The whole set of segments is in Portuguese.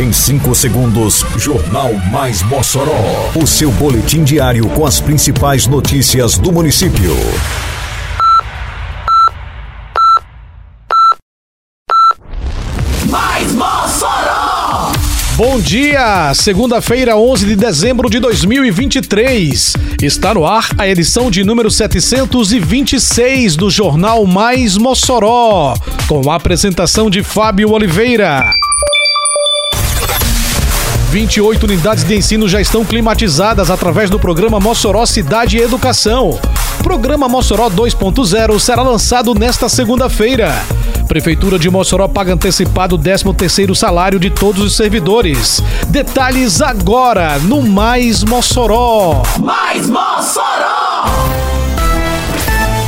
Em 5 segundos, Jornal Mais Mossoró. O seu boletim diário com as principais notícias do município. Mais Mossoró! Bom dia! Segunda-feira, 11 de dezembro de 2023. Está no ar a edição de número 726 do Jornal Mais Mossoró, com a apresentação de Fábio Oliveira. 28 unidades de ensino já estão climatizadas através do programa Mossoró Cidade e Educação. Programa Mossoró 2.0 será lançado nesta segunda-feira. Prefeitura de Mossoró paga antecipado o 13º salário de todos os servidores. Detalhes agora no Mais Mossoró. Mais Mossoró!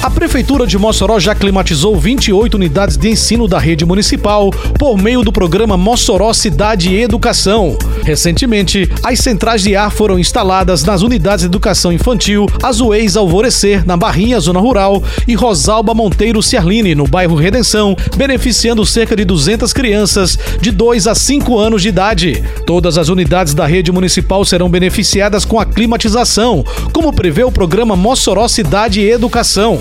A Prefeitura de Mossoró já climatizou 28 unidades de ensino da rede municipal por meio do programa Mossoró Cidade e Educação. Recentemente, as centrais de ar foram instaladas nas unidades de educação infantil Azuês Alvorecer, na Barrinha, Zona Rural, e Rosalba Monteiro Ciarline, no bairro Redenção, beneficiando cerca de 200 crianças de 2 a 5 anos de idade. Todas as unidades da rede municipal serão beneficiadas com a climatização, como prevê o programa Mossoró Cidade e Educação.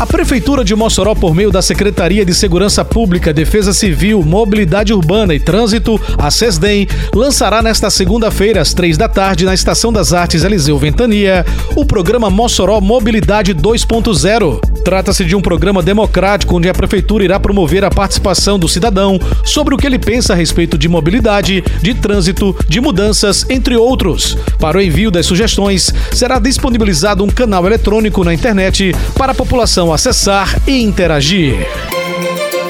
A Prefeitura de Mossoró, por meio da Secretaria de Segurança Pública, Defesa Civil, Mobilidade Urbana e Trânsito, a SESDEM, lançará nesta segunda-feira, às três da tarde, na Estação das Artes Eliseu Ventania, o programa Mossoró Mobilidade 2.0. Trata-se de um programa democrático onde a Prefeitura irá promover a participação do cidadão sobre o que ele pensa a respeito de mobilidade, de trânsito, de mudanças, entre outros. Para o envio das sugestões, será disponibilizado um canal eletrônico na internet para a população acessar e interagir.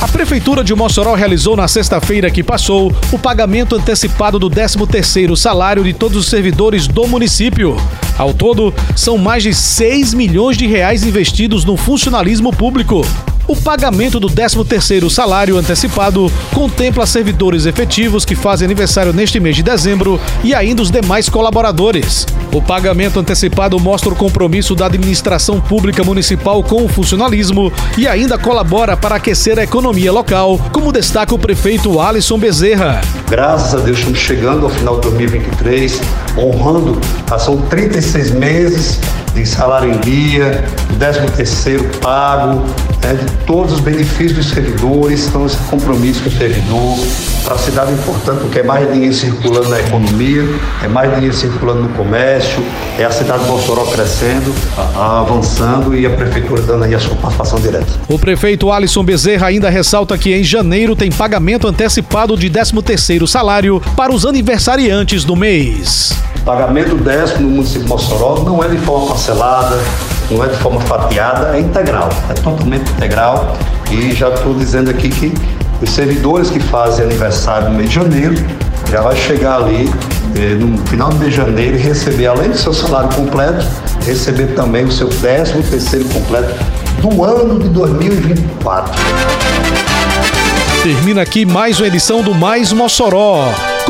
A Prefeitura de Mossoró realizou na sexta-feira que passou o pagamento antecipado do 13º salário de todos os servidores do município. Ao todo, são mais de 6 milhões de reais investidos no funcionalismo público. O pagamento do 13º salário antecipado contempla servidores efetivos que fazem aniversário neste mês de dezembro e ainda os demais colaboradores. O pagamento antecipado mostra o compromisso da administração pública municipal com o funcionalismo e ainda colabora para aquecer a economia local, como destaca o prefeito Alisson Bezerra. Graças a Deus estamos chegando ao final de 2023, honrando, são 36 meses de salário em dia, 13 terceiro pago, né, todos os benefícios dos servidores, então esse compromisso com o servidor, para a cidade é importante, porque é mais dinheiro circulando na economia, é mais dinheiro circulando no comércio, é a cidade de Mossoró crescendo, avançando e a prefeitura dando aí a sua participação direta. O prefeito Alisson Bezerra ainda ressalta que em janeiro tem pagamento antecipado de 13 terceiro salário para os aniversariantes do mês. Pagamento décimo no município de Mossoró não é de forma parcelada, não é de forma fatiada, é integral, é totalmente integral. E já estou dizendo aqui que os servidores que fazem aniversário no mês de janeiro já vai chegar ali eh, no final do de janeiro e receber, além do seu salário completo, receber também o seu décimo terceiro completo do ano de 2024. Termina aqui mais uma edição do Mais Mossoró,